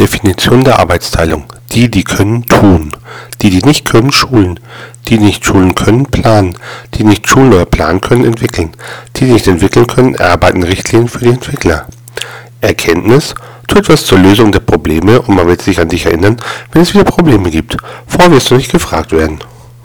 Definition der Arbeitsteilung: Die, die können, tun. Die, die nicht können, schulen. Die, nicht schulen können, planen. Die nicht schulen oder planen können, entwickeln. Die, die nicht entwickeln können, erarbeiten Richtlinien für die Entwickler. Erkenntnis: Tu etwas zur Lösung der Probleme und man wird sich an dich erinnern, wenn es wieder Probleme gibt. Vorher wirst du nicht gefragt werden